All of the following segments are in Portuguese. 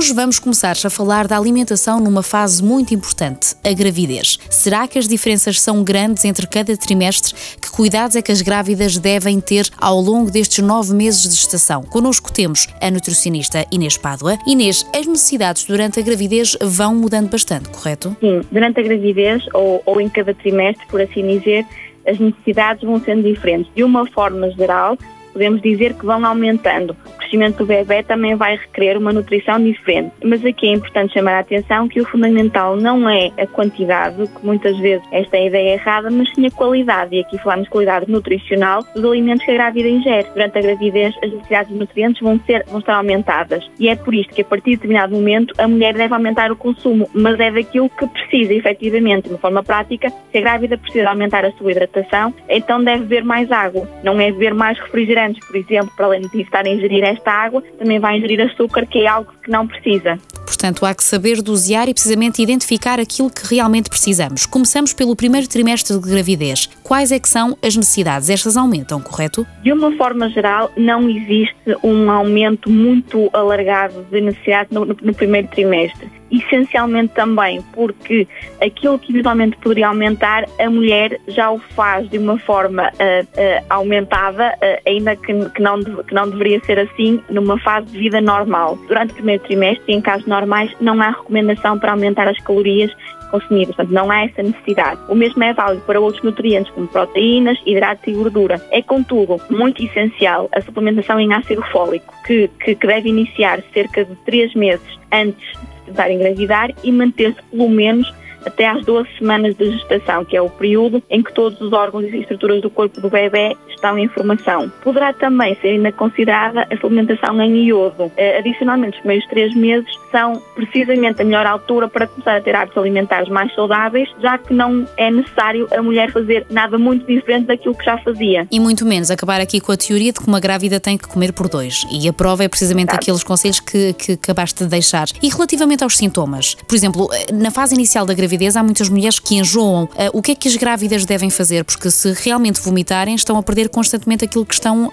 Hoje vamos começar a falar da alimentação numa fase muito importante, a gravidez. Será que as diferenças são grandes entre cada trimestre? Que cuidados é que as grávidas devem ter ao longo destes nove meses de gestação? Connosco temos a nutricionista Inês Pádua. Inês, as necessidades durante a gravidez vão mudando bastante, correto? Sim, durante a gravidez ou, ou em cada trimestre, por assim dizer, as necessidades vão sendo diferentes. De uma forma geral, podemos dizer que vão aumentando crescimento do bebê também vai requerer uma nutrição diferente. Mas aqui é importante chamar a atenção que o fundamental não é a quantidade, que muitas vezes esta é a ideia errada, mas sim a qualidade. E aqui falamos de qualidade nutricional dos alimentos que a grávida ingere. Durante a gravidez, as necessidades de nutrientes vão, ser, vão estar aumentadas. E é por isto que, a partir de determinado momento, a mulher deve aumentar o consumo, mas é daquilo que precisa, efetivamente, de forma prática. Se a grávida precisa aumentar a sua hidratação, então deve beber mais água. Não é beber mais refrigerantes, por exemplo, para além de estar a ingerir esta esta água, também vai ingerir açúcar, que é algo que não precisa. Portanto, há que saber dosear e precisamente identificar aquilo que realmente precisamos. Começamos pelo primeiro trimestre de gravidez. Quais é que são as necessidades? Estas aumentam, correto? De uma forma geral, não existe um aumento muito alargado de necessidade no, no, no primeiro trimestre essencialmente também porque aquilo que eventualmente poderia aumentar, a mulher já o faz de uma forma uh, uh, aumentada, uh, ainda que, que, não, que não deveria ser assim, numa fase de vida normal. Durante o primeiro trimestre, em casos normais, não há recomendação para aumentar as calorias consumidas, portanto não há essa necessidade. O mesmo é válido para outros nutrientes como proteínas, hidratos e gordura. É contudo muito essencial a suplementação em ácido fólico, que, que, que deve iniciar cerca de 3 meses antes tentar engravidar e manter-se pelo menos até às 12 semanas de gestação, que é o período em que todos os órgãos e estruturas do corpo do bebê estão em formação. Poderá também ser ainda considerada a suplementação em iodo. Eh, adicionalmente, os primeiros três meses são precisamente a melhor altura para começar a ter hábitos alimentares mais saudáveis, já que não é necessário a mulher fazer nada muito diferente daquilo que já fazia. E muito menos acabar aqui com a teoria de que uma grávida tem que comer por dois. E a prova é precisamente Exato. aqueles conselhos que, que acabaste de deixar. E relativamente aos sintomas, por exemplo, eh, na fase inicial da gravidez, há muitas mulheres que enjoam. Uh, o que é que as grávidas devem fazer? Porque se realmente vomitarem, estão a perder constantemente aquilo que estão uh,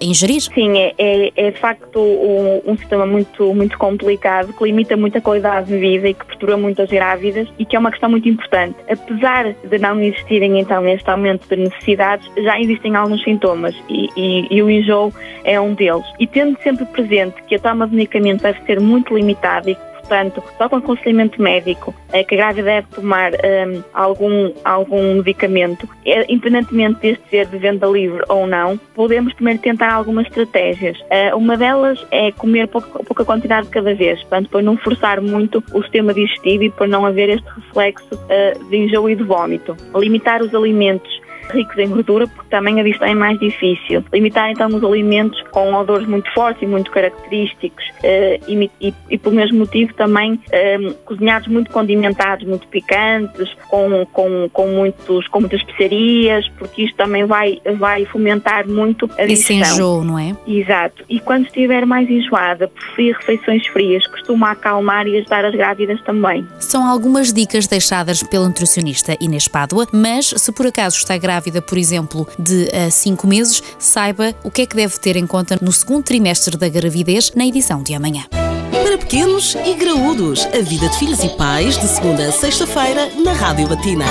a ingerir. Sim, é, é, é de facto um, um, sistema muito, muito complicado, que limita muito a qualidade de vida e que perturba muito as grávidas e que é uma questão muito importante. Apesar de não existirem então este aumento de necessidades, já existem alguns sintomas e, e, e o enjoo é um deles. E tendo sempre presente que a toma de medicamento deve ser muito limitada e portanto, só com aconselhamento médico é que a grávida deve tomar um, algum, algum medicamento, é, independentemente deste ser de venda livre ou não, podemos primeiro tentar algumas estratégias. Uh, uma delas é comer pouca, pouca quantidade de cada vez, portanto, para não forçar muito o sistema digestivo e para não haver este reflexo uh, de enjoo e de vômito. Limitar os alimentos ricos em gordura, porque também a digestão é mais difícil. Limitar então os alimentos com odores muito fortes e muito característicos uh, e, e, e, pelo mesmo motivo também uh, cozinhados muito condimentados, muito picantes, com, com, com, muitos, com muitas especiarias, porque isto também vai, vai fomentar muito a digestão. Esse enjoo, não é? Exato. E quando estiver mais enjoada, preferir refeições frias, costuma acalmar e ajudar as grávidas também. São algumas dicas deixadas pelo nutricionista Inês Pádua, mas se por acaso está grávida grávida, por exemplo, de 5 uh, meses, saiba o que é que deve ter em conta no segundo trimestre da gravidez na edição de amanhã. Para pequenos e graúdos, a vida de filhos e pais, de segunda a sexta-feira, na Rádio Latina.